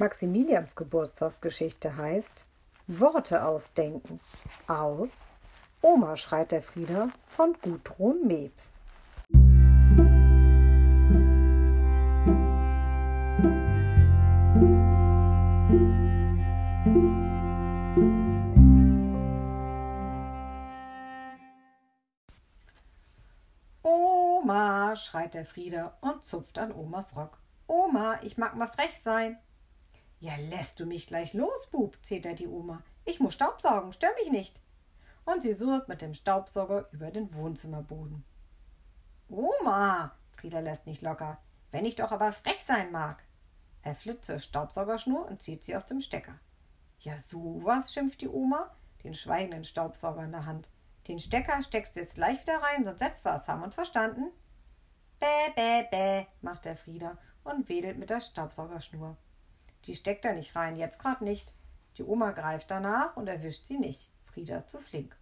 Maximilians Geburtstagsgeschichte heißt Worte ausdenken aus Oma schreit der Frieder von Gudrun Mebs. Oma, schreit der Frieder und zupft an Omas Rock. Oma, ich mag mal frech sein. Ja, lässt du mich gleich los, Bub, zetert die Oma. Ich muss Staubsaugen, stör mich nicht. Und sie surrt mit dem Staubsauger über den Wohnzimmerboden. Oma, Frieder lässt nicht locker, wenn ich doch aber frech sein mag. Er flitzt zur Staubsaugerschnur und zieht sie aus dem Stecker. Ja, sowas, schimpft die Oma, den schweigenden Staubsauger in der Hand. Den Stecker steckst du jetzt gleich wieder rein, sonst setzt was, haben uns verstanden? Bäh, bäh, bäh, macht der Frieder und wedelt mit der Staubsaugerschnur. Die steckt er nicht rein, jetzt grad nicht. Die Oma greift danach und erwischt sie nicht. Frieda ist zu flink.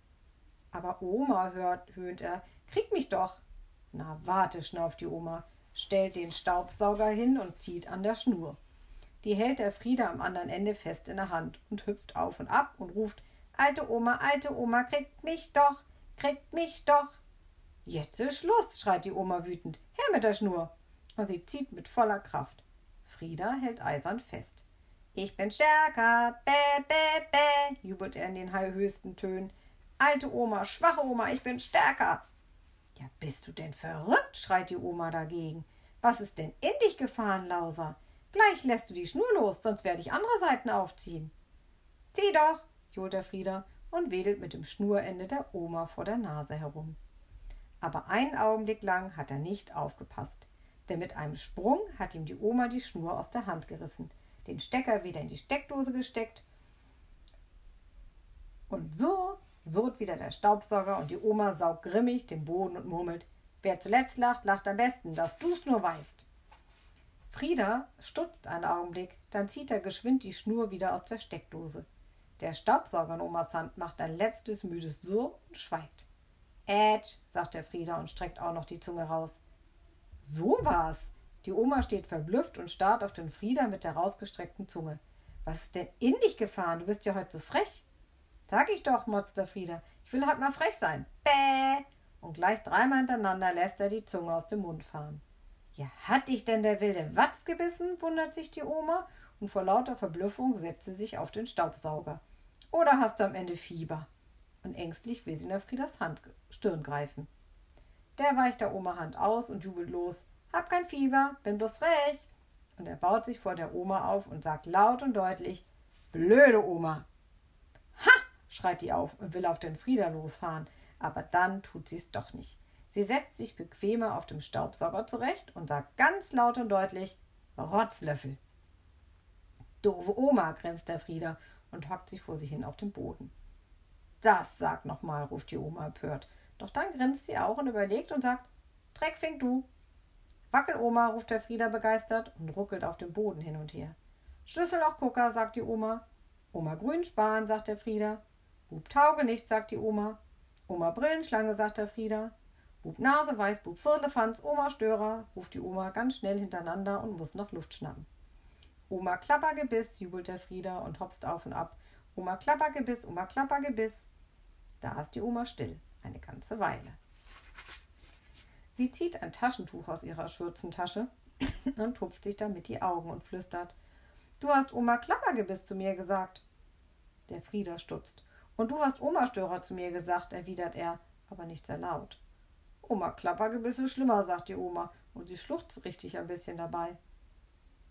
Aber Oma, hört, höhnt er, krieg mich doch. Na, warte, schnauft die Oma, stellt den Staubsauger hin und zieht an der Schnur. Die hält der Frieda am anderen Ende fest in der Hand und hüpft auf und ab und ruft, alte Oma, alte Oma, kriegt mich doch, kriegt mich doch. Jetzt ist Schluss, schreit die Oma wütend. Her mit der Schnur. Und sie zieht mit voller Kraft. Frieda hält eisern fest. Ich bin stärker, bäh, bäh, bäh, jubelt er in den höchsten Tönen. Alte Oma, schwache Oma, ich bin stärker. Ja, bist du denn verrückt? schreit die Oma dagegen. Was ist denn in dich gefahren, Lauser? Gleich lässt du die Schnur los, sonst werde ich andere Seiten aufziehen. Zieh doch, johlt der Frieder und wedelt mit dem Schnurende der Oma vor der Nase herum. Aber einen Augenblick lang hat er nicht aufgepasst denn mit einem Sprung hat ihm die Oma die Schnur aus der Hand gerissen, den Stecker wieder in die Steckdose gesteckt und so surrt wieder der Staubsauger und die Oma saugt grimmig den Boden und murmelt, wer zuletzt lacht, lacht am besten, dass du's nur weißt. Frieda stutzt einen Augenblick, dann zieht er geschwind die Schnur wieder aus der Steckdose. Der Staubsauger in Omas Hand macht ein letztes müdes Surr und schweigt. Ätsch, sagt der Frieda und streckt auch noch die Zunge raus. So war's. Die Oma steht verblüfft und starrt auf den Frieder mit der rausgestreckten Zunge. Was ist denn in dich gefahren? Du bist ja heute so frech. Sag ich doch, motzt der Frieder. Ich will heute mal frech sein. Bäh! Und gleich dreimal hintereinander lässt er die Zunge aus dem Mund fahren. Ja, hat dich denn der wilde Watz gebissen? wundert sich die Oma und vor lauter Verblüffung setzt sie sich auf den Staubsauger. Oder hast du am Ende Fieber? Und ängstlich will sie nach Frieders Hand, Stirn greifen. Der weicht der Oma Hand aus und jubelt los. Hab kein Fieber, bin bloß frech. Und er baut sich vor der Oma auf und sagt laut und deutlich: Blöde Oma! Ha! schreit die auf und will auf den Frieder losfahren, aber dann tut sie's doch nicht. Sie setzt sich bequemer auf dem Staubsauger zurecht und sagt ganz laut und deutlich: Rotzlöffel! Doofe Oma, grinst der Frieder und hockt sich vor sich hin auf den Boden. Das sag noch mal, ruft die Oma empört doch dann grinst sie auch und überlegt und sagt, Dreck fink du. Wackel, Oma, ruft der Frieder begeistert und ruckelt auf dem Boden hin und her. Schlüssellochgucker, sagt die Oma. Oma Grünspan, sagt der Frieder. Bub Taugenicht, sagt die Oma. Oma Brillenschlange, sagt der Frieder. Bub Naseweiß, Bub Firlefanz, Oma Störer, ruft die Oma ganz schnell hintereinander und muss noch Luft schnappen. Oma Klappergebiss, jubelt der Frieder und hopst auf und ab. Oma Klappergebiss, Oma Klappergebiss. Da ist die Oma still eine ganze Weile. Sie zieht ein Taschentuch aus ihrer Schürzentasche und tupft sich damit die Augen und flüstert: Du hast Oma Klappergebiss zu mir gesagt. Der Frieder stutzt. Und du hast Oma Störer zu mir gesagt, erwidert er, aber nicht sehr laut. Oma Klappergebiss ist schlimmer, sagt die Oma, und sie schluchzt richtig ein bisschen dabei.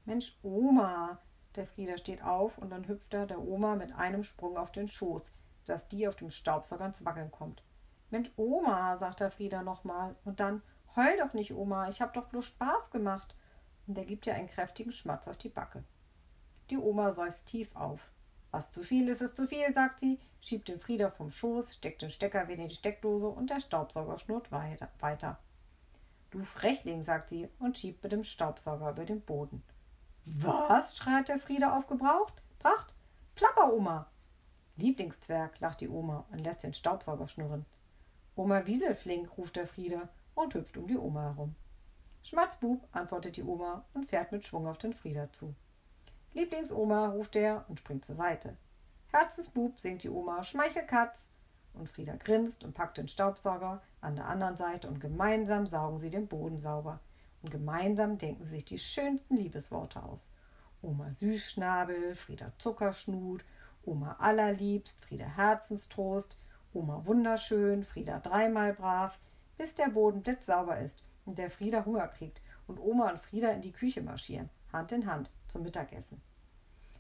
Mensch, Oma! Der Frieder steht auf und dann hüpft er der Oma mit einem Sprung auf den Schoß, dass die auf dem Staubsauger ins Wackeln kommt. Mensch, Oma, sagt der Frieder nochmal. Und dann, heul doch nicht, Oma, ich hab doch bloß Spaß gemacht. Und er gibt ihr einen kräftigen Schmatz auf die Backe. Die Oma seufzt tief auf. Was zu viel ist, ist zu viel, sagt sie, schiebt den Frieder vom Schoß, steckt den Stecker wieder in die Steckdose und der Staubsauger schnurrt weiter. Du Frechling, sagt sie und schiebt mit dem Staubsauger über den Boden. Was? schreit der Frieder aufgebraucht. Pracht? Plapper, Oma! Lieblingszwerg, lacht die Oma und lässt den Staubsauger schnurren. Oma Wieselflink, ruft der Frieder und hüpft um die Oma herum. Schmatzbub, antwortet die Oma und fährt mit Schwung auf den Frieder zu. Lieblingsoma, ruft er und springt zur Seite. Herzensbub, singt die Oma, schmeichel Katz. Und Frieda grinst und packt den Staubsauger an der anderen Seite und gemeinsam saugen sie den Boden sauber. Und gemeinsam denken sie sich die schönsten Liebesworte aus. Oma Süßschnabel, Frieda Zuckerschnut, Oma allerliebst, Frieda Herzenstrost, Oma wunderschön, Frieda dreimal brav, bis der Boden blitzsauber ist und der Frieda Hunger kriegt und Oma und Frieda in die Küche marschieren, Hand in Hand, zum Mittagessen.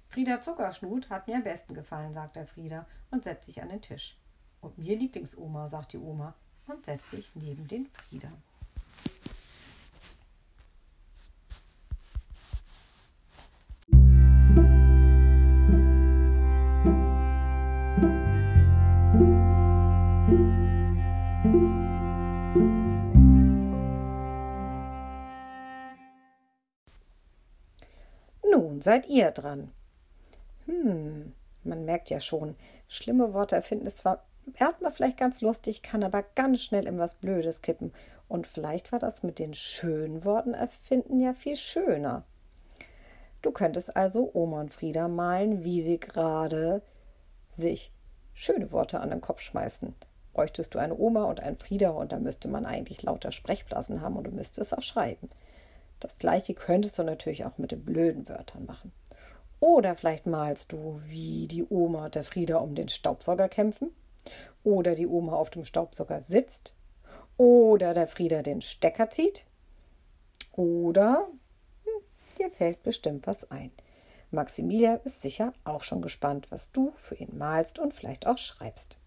Frieda Zuckerschnut hat mir am besten gefallen, sagt der Frieda und setzt sich an den Tisch. Und mir Lieblingsoma, sagt die Oma und setzt sich neben den Frieda. Nun seid ihr dran. Hm, man merkt ja schon, schlimme Worte erfinden ist zwar erstmal vielleicht ganz lustig, kann aber ganz schnell in was Blödes kippen. Und vielleicht war das mit den schönen Worten erfinden ja viel schöner. Du könntest also Oma und Frieda malen, wie sie gerade sich schöne Worte an den Kopf schmeißen. Bräuchtest du eine Oma und einen Frieda und da müsste man eigentlich lauter Sprechblasen haben und du müsstest auch schreiben. Das gleiche könntest du natürlich auch mit den blöden Wörtern machen. Oder vielleicht malst du, wie die Oma und der Frieda um den Staubsauger kämpfen. Oder die Oma auf dem Staubsauger sitzt. Oder der Frieda den Stecker zieht. Oder hm, dir fällt bestimmt was ein. Maximilian ist sicher auch schon gespannt, was du für ihn malst und vielleicht auch schreibst.